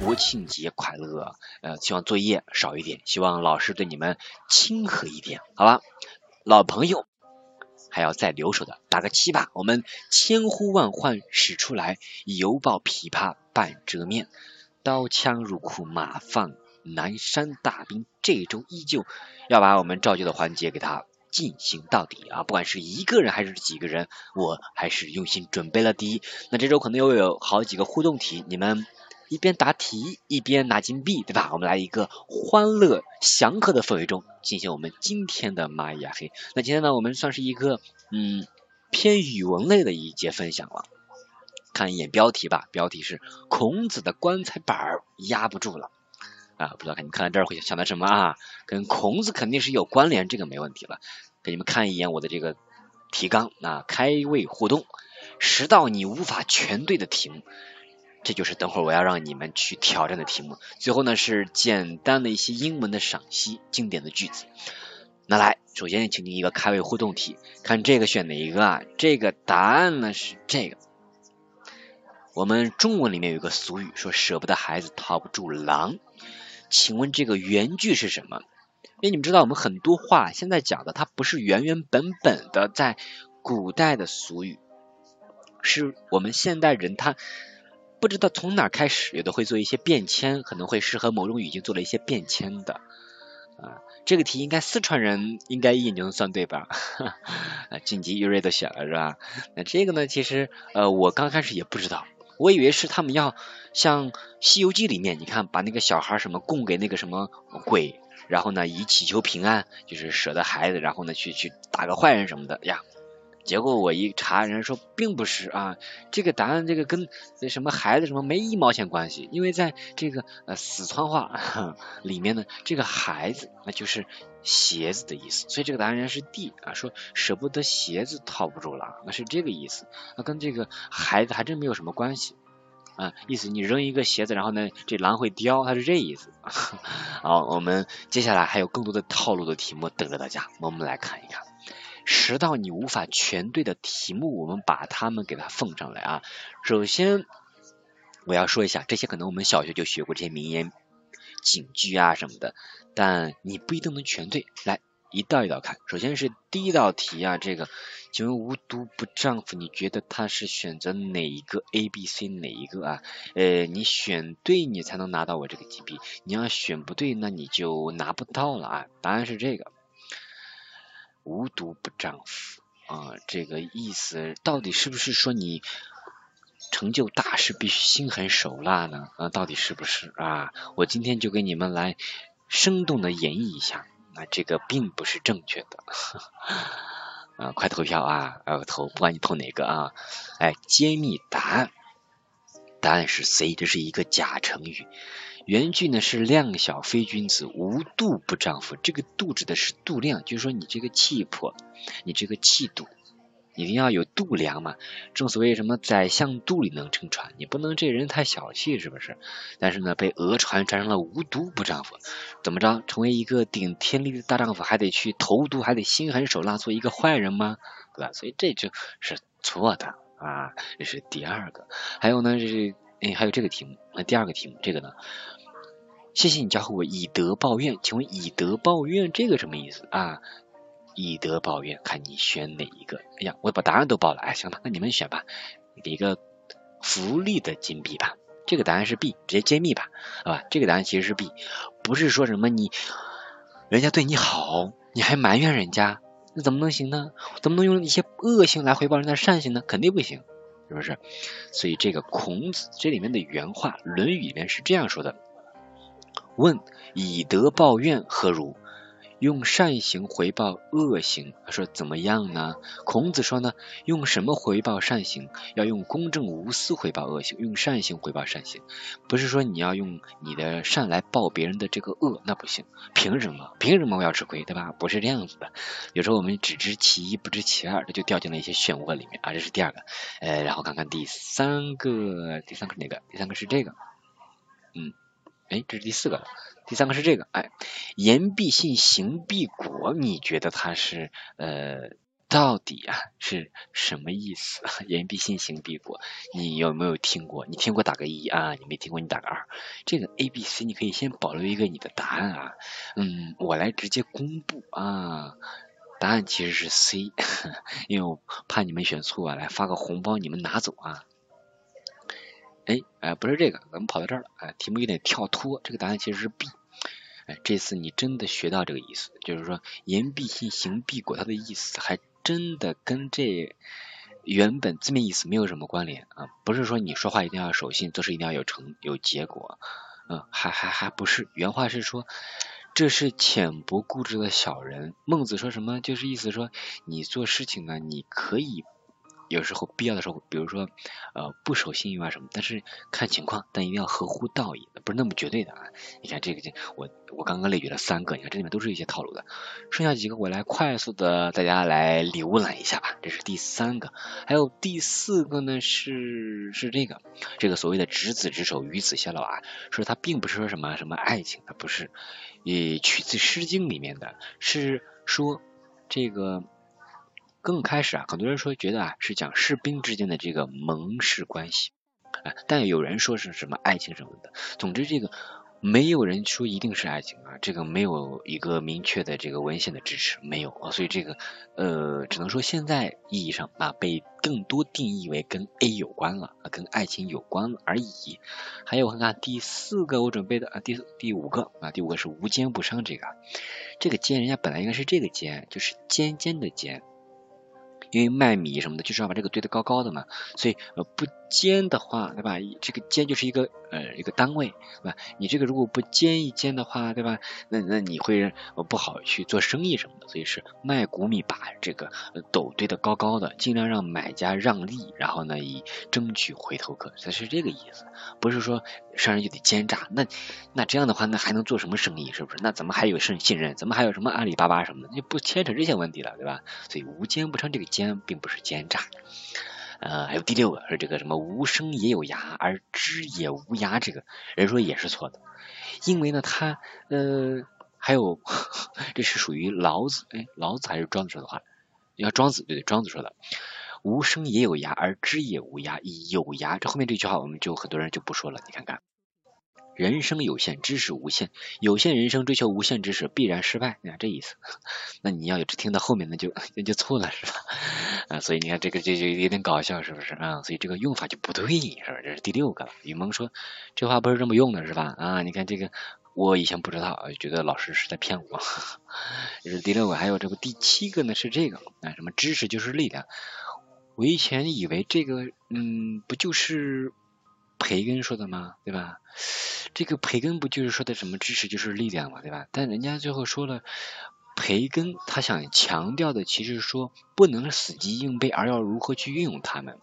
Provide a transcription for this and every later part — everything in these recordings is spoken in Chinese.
国庆节快乐！呃，希望作业少一点，希望老师对你们亲和一点，好吧？老朋友还要再留守的，打个七吧。我们千呼万唤始出来，犹抱琵琶半遮面。刀枪入库马放，南山大兵这周依旧。要把我们照旧的环节给他进行到底啊！不管是一个人还是几个人，我还是用心准备了第一。那这周可能又有好几个互动题，你们。一边答题一边拿金币，对吧？我们来一个欢乐祥和的氛围中进行我们今天的蚂蚁黑。那今天呢，我们算是一个嗯偏语文类的一节分享了。看一眼标题吧，标题是孔子的棺材板压不住了啊！不知道看你看到这儿会想到什么啊？跟孔子肯定是有关联，这个没问题了。给你们看一眼我的这个提纲啊，开胃互动，十道你无法全对的题目。这就是等会儿我要让你们去挑战的题目。最后呢是简单的一些英文的赏析，经典的句子。那来，首先请你一个开胃互动题，看这个选哪一个啊？这个答案呢是这个。我们中文里面有个俗语说舍不得孩子套不住狼，请问这个原句是什么？因为你们知道我们很多话现在讲的它不是原原本本的在古代的俗语，是我们现代人他。不知道从哪开始，有的会做一些变迁，可能会适合某种语境做了一些变迁的啊。这个题应该四川人应该一眼就能算对吧？啊，晋级一瑞都选了是吧？那这个呢，其实呃我刚开始也不知道，我以为是他们要像《西游记》里面，你看把那个小孩什么供给那个什么鬼，然后呢以祈求平安，就是舍得孩子，然后呢去去打个坏人什么的呀。结果我一查，人家说并不是啊，这个答案这个跟那什么孩子什么没一毛钱关系，因为在这个呃四川话 里面呢，这个孩子那就是鞋子的意思，所以这个答案应该是 D 啊，说舍不得鞋子套不住狼，那是这个意思，那跟这个孩子还真没有什么关系啊，意思你扔一个鞋子，然后呢这狼会叼，它是这意思。好，我们接下来还有更多的套路的题目等着大家，我们来看一看。十道你无法全对的题目，我们把它们给它奉上来啊。首先我要说一下，这些可能我们小学就学过这些名言警句啊什么的，但你不一定能全对。来一道一道看，首先是第一道题啊，这个请问无毒不丈夫，你觉得他是选择哪一个 A、B、C 哪一个啊？呃，你选对你才能拿到我这个金币，你要选不对，那你就拿不到了啊。答案是这个。无毒不丈夫啊，这个意思到底是不是说你成就大事必须心狠手辣呢？啊，到底是不是啊？我今天就给你们来生动的演绎一下，那这个并不是正确的 啊！快投票啊！呃，投，不管你投哪个啊！哎，揭秘答案，答案是 C，这是一个假成语。原句呢是量小非君子，无度不丈夫。这个度指的是度量，就是说你这个气魄，你这个气度，一定要有度量嘛。正所谓什么宰相肚里能撑船，你不能这人太小气，是不是？但是呢，被讹传传成了无毒不丈夫，怎么着？成为一个顶天立地的大丈夫，还得去投毒，还得心狠手辣做一个坏人吗？对吧？所以这就是错的啊。这是第二个。还有呢，这是哎，还有这个题目，那第二个题目，这个呢？谢谢你教会我以德报怨，请问以德报怨这个什么意思啊？以德报怨，看你选哪一个？哎呀，我把答案都报了，哎，行吧，那你们选吧，给一个福利的金币吧。这个答案是 B，直接揭秘吧，好吧？这个答案其实是 B，不是说什么你人家对你好，你还埋怨人家，那怎么能行呢？怎么能用一些恶行来回报人家善行呢？肯定不行是不是？所以这个孔子这里面的原话，《论语》里面是这样说的：“问以德报怨何如？”用善行回报恶行，他说怎么样呢？孔子说呢，用什么回报善行？要用公正无私回报恶行，用善行回报善行，不是说你要用你的善来报别人的这个恶，那不行。凭什么？凭什么我要吃亏，对吧？不是这样子的。有时候我们只知其一，不知其二，这就掉进了一些漩涡里面啊。这是第二个，呃，然后看看第三个，第三个是哪个？第三个是这个，嗯，哎，这是第四个了。第三个是这个，哎，言必信，行必果，你觉得它是呃到底啊是什么意思？言必信，行必果，你有没有听过？你听过打个一啊，你没听过你打个二。这个 A、B、C 你可以先保留一个你的答案啊，嗯，我来直接公布啊，答案其实是 C，因为我怕你们选错啊，来发个红包你们拿走啊。哎，哎，不是这个，咱们跑到这儿了，哎，题目有点跳脱，这个答案其实是 B。哎，这次你真的学到这个意思，就是说言必信，行必果，它的意思还真的跟这原本字面意思没有什么关联啊。不是说你说话一定要守信，做事一定要有成有结果，嗯，还还还不是。原话是说，这是浅薄固执的小人。孟子说什么？就是意思说，你做事情呢，你可以。有时候必要的时候，比如说呃不守信用啊什么，但是看情况，但一定要合乎道义，不是那么绝对的啊。你看这个，我我刚刚列举了三个，你看这里面都是一些套路的，剩下几个我来快速的大家来浏览一下吧。这是第三个，还有第四个呢是是这个，这个所谓的执子之手与子偕老啊，说它并不是说什么什么爱情，它不是，也取自《诗经》里面的，是说这个。更开始啊，很多人说觉得啊是讲士兵之间的这个盟誓关系，啊，但有人说是什么爱情什么的。总之这个没有人说一定是爱情啊，这个没有一个明确的这个文献的支持，没有啊，所以这个呃只能说现在意义上啊被更多定义为跟 A 有关了啊，跟爱情有关了而已。还有看看第四个我准备的啊第第五个啊第五个是无奸不商这个，这个奸人家本来应该是这个奸，就是尖尖的尖。因为卖米什么的，就是要把这个堆得高高的嘛，所以呃不奸的话，对吧？这个奸就是一个呃一个单位，对吧？你这个如果不奸一奸的话，对吧？那那你会不好去做生意什么的，所以是卖谷米把这个斗堆得高高的，尽量让买家让利，然后呢以争取回头客，才是这个意思，不是说商人就得奸诈，那那这样的话，那还能做什么生意？是不是？那怎么还有信信任？怎么还有什么阿里巴巴什么的？就不牵扯这些问题了，对吧？所以无奸不成这个。奸并不是奸诈，呃，还有第六个是这个什么无声也有牙，而知也无牙，这个人说也是错的，因为呢，他呃，还有 这是属于老子，哎，老子还是庄子说的话？要庄子对对，庄子说的，无声也有牙，而知也无牙，有牙，这后面这句话我们就很多人就不说了，你看看。人生有限，知识无限。有限人生追求无限知识，必然失败。你看这意思，那你要有听到后面，那就那就错了，是吧？啊，所以你看这个这就有点搞笑，是不是啊？所以这个用法就不对，是吧？这是第六个了。雨萌说这话不是这么用的，是吧？啊，你看这个我以前不知道，觉得老师是在骗我。这是第六个，还有这个第七个呢，是这个啊，什么知识就是力量。我以前以为这个，嗯，不就是培根说的吗？对吧？这个培根不就是说的什么知识就是力量嘛，对吧？但人家最后说了，培根他想强调的其实说不能死记硬背，而要如何去运用它们，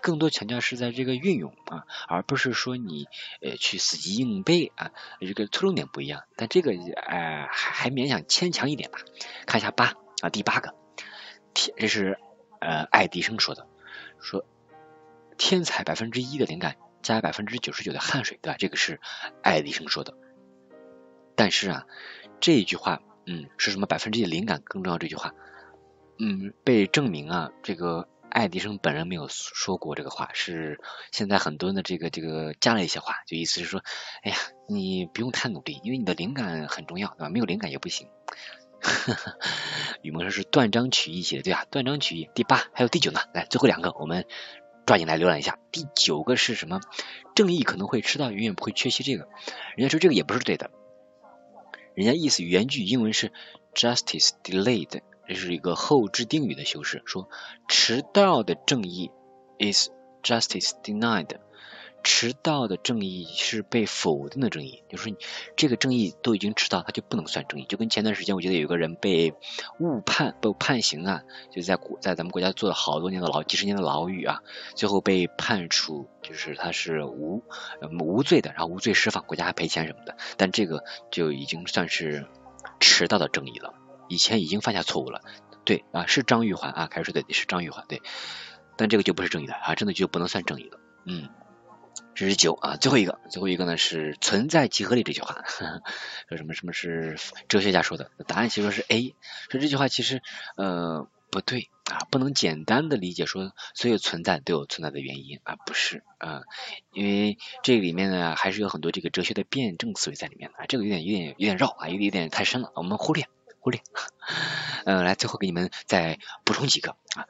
更多强调是在这个运用啊，而不是说你呃去死记硬背啊，这个侧重点不一样。但这个呃还还勉强牵强一点吧。看一下八啊，第八个天，这是呃爱迪生说的，说天才百分之一的灵感。加百分之九十九的汗水，对吧？这个是爱迪生说的。但是啊，这一句话，嗯，是什么百分之一的灵感更重要？这句话，嗯，被证明啊，这个爱迪生本人没有说过这个话，是现在很多的这个这个加了一些话，就意思是说，哎呀，你不用太努力，因为你的灵感很重要，对吧？没有灵感也不行。雨萌说是断章取义写的，对吧？断章取义。第八还有第九呢，来最后两个我们。抓紧来浏览一下，第九个是什么？正义可能会迟到，永远不会缺席。这个，人家说这个也不是对的。人家意思原句英文是 justice delayed，这是一个后置定语的修饰，说迟到的正义 is justice denied。迟到的正义是被否定的正义，就是说这个正义都已经迟到，他就不能算正义。就跟前段时间我记得有个人被误判、被判刑啊，就在国在咱们国家坐了好多年的牢、几十年的牢狱啊，最后被判处就是他是无无罪的，然后无罪释放，国家还赔钱什么的。但这个就已经算是迟到的正义了，以前已经犯下错误了。对啊，是张玉环啊，开始说的是张玉环对，但这个就不是正义的啊，真的就不能算正义了，嗯。这是九啊，最后一个，最后一个呢是存在即合理这句话，说什么什么是哲学家说的？答案其实是 A，说这句话其实呃不对啊，不能简单的理解说所有存在都有存在的原因啊，不是啊，因为这里面呢还是有很多这个哲学的辩证思维在里面的，这个有点有点有点绕啊，有点有点太深了，我们忽略忽略。嗯，来最后给你们再补充几个啊。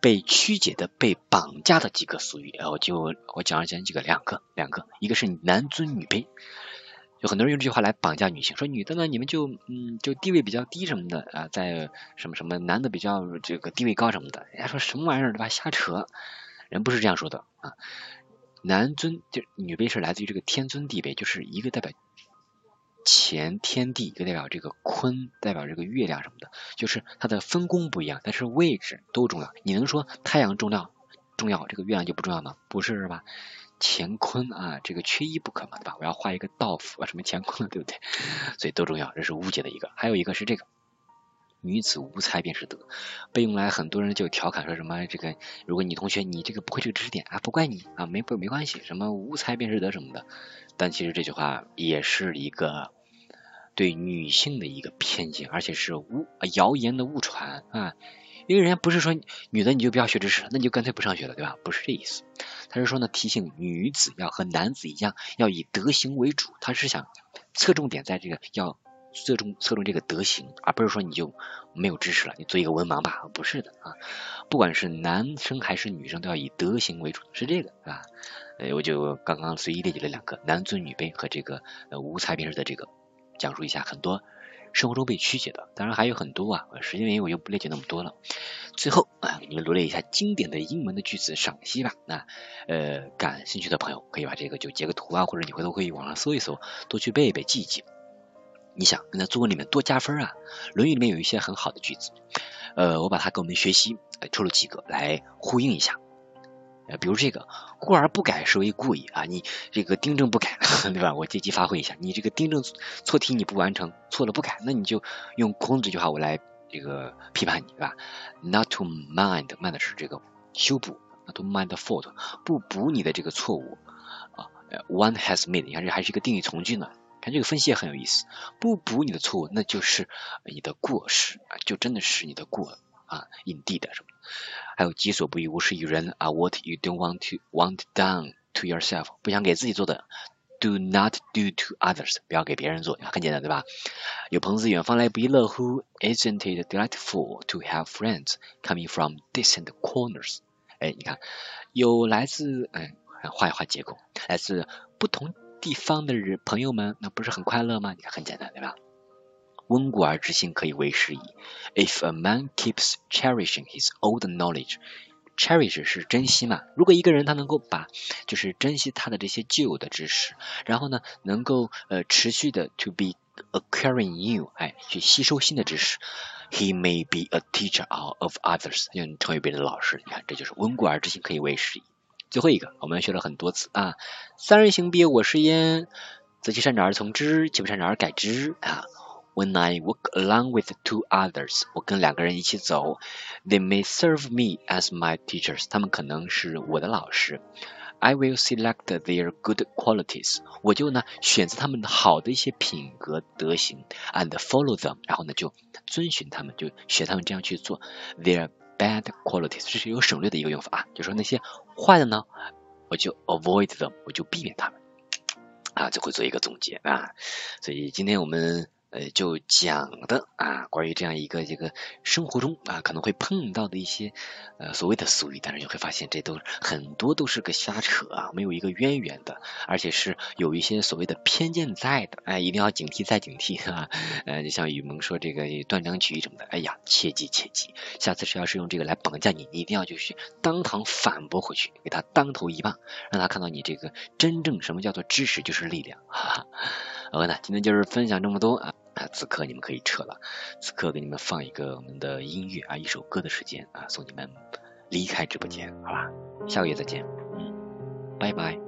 被曲解的、被绑架的几个俗语，我就我讲讲几个，两个，两个，一个是男尊女卑，有很多人用这句话来绑架女性，说女的呢，你们就嗯就地位比较低什么的啊，在什么什么男的比较这个地位高什么的，人家说什么玩意儿对吧？瞎扯，人不是这样说的啊，男尊就女卑是来自于这个天尊地卑，就是一个代表。乾天地，就代表这个坤，代表这个月亮什么的，就是它的分工不一样，但是位置都重要。你能说太阳重要重要，这个月亮就不重要吗？不是是吧？乾坤啊，这个缺一不可嘛，对吧？我要画一个道符啊，什么乾坤，对不对？所以都重要，这是误解的一个。还有一个是这个，女子无才便是德，被用来很多人就调侃说什么这个，如果你同学你这个不会这个知识点啊，不怪你啊，没不没关系，什么无才便是德什么的。但其实这句话也是一个。对女性的一个偏见，而且是误谣言的误传啊！因为人家不是说女的你就不要学知识，那你就干脆不上学了，对吧？不是这意思，他是说呢，提醒女子要和男子一样，要以德行为主。他是想侧重点在这个要侧重侧重这个德行，而不是说你就没有知识了，你做一个文盲吧？不是的啊！不管是男生还是女生，都要以德行为主，是这个啊？呃，我就刚刚随意列举了两个男尊女卑和这个呃无才便是的这个。讲述一下很多生活中被曲解的，当然还有很多啊，时间原因我就不列举那么多了。最后啊，给你们罗列一下经典的英文的句子赏析吧。那呃，感兴趣的朋友可以把这个就截个图啊，或者你回头可以网上搜一搜，多去背一背记一记。你想跟在作文里面多加分啊，《论语》里面有一些很好的句子，呃，我把它给我们学习抽了几个来呼应一下。呃，比如这个“过而不改，是为故意”啊，你这个订正不改，对吧？我借机发挥一下，你这个订正错题你不完成，错了不改，那你就用孔子这句话我来这个批判你，对吧？Not to mind，mind 是这个修补，not to mind the fault，不补你的这个错误啊。One has made，你看这还是一个定语从句呢，看这个分析也很有意思，不补你的错误，那就是你的过失啊，就真的是你的过。啊，indeed 什么，还有己所不欲，勿施于人啊。What you don't want to want done to yourself，不想给自己做的，do not do to others，不要给别人做，很简单对吧？有朋自远方来，不亦乐乎？Isn't it delightful to have friends coming from distant corners？哎，你看，有来自嗯，画一画结构，来自不同地方的人朋友们，那不是很快乐吗？你看，很简单对吧？温故而知新，可以为时矣。If a man keeps cherishing his old knowledge，cherish 是珍惜嘛？如果一个人他能够把就是珍惜他的这些旧的知识，然后呢，能够呃持续的 to be acquiring new，哎，去吸收新的知识，he may be a teacher of others，就能成为别人的老师。你看，这就是温故而知新，可以为时矣。最后一个，我们学了很多次啊，三人行必有我师焉，择其善者而从之，其不善者而改之啊。When I walk along with two others，我跟两个人一起走，they may serve me as my teachers，他们可能是我的老师。I will select their good qualities，我就呢选择他们的好的一些品格德行，and follow them，然后呢就遵循他们，就学他们这样去做。Their bad qualities，这是有省略的一个用法啊，就说那些坏的呢，我就 avoid them，我就避免他们。啊，就会做一个总结啊，所以今天我们。呃，就讲的啊，关于这样一个这个生活中啊可能会碰到的一些呃所谓的俗语，但是你会发现这都很多都是个瞎扯啊，没有一个渊源的，而且是有一些所谓的偏见在的，哎，一定要警惕再警惕哈。呃，就像雨萌说这个断章取义什么的，哎呀，切记切记，下次谁要是用这个来绑架你，你一定要就去当堂反驳回去，给他当头一棒，让他看到你这个真正什么叫做知识就是力量。哈哈。好呢，今天就是分享这么多啊啊！此刻你们可以撤了，此刻给你们放一个我们的音乐啊，一首歌的时间啊，送你们离开直播间，好吧？下个月再见，嗯，拜拜。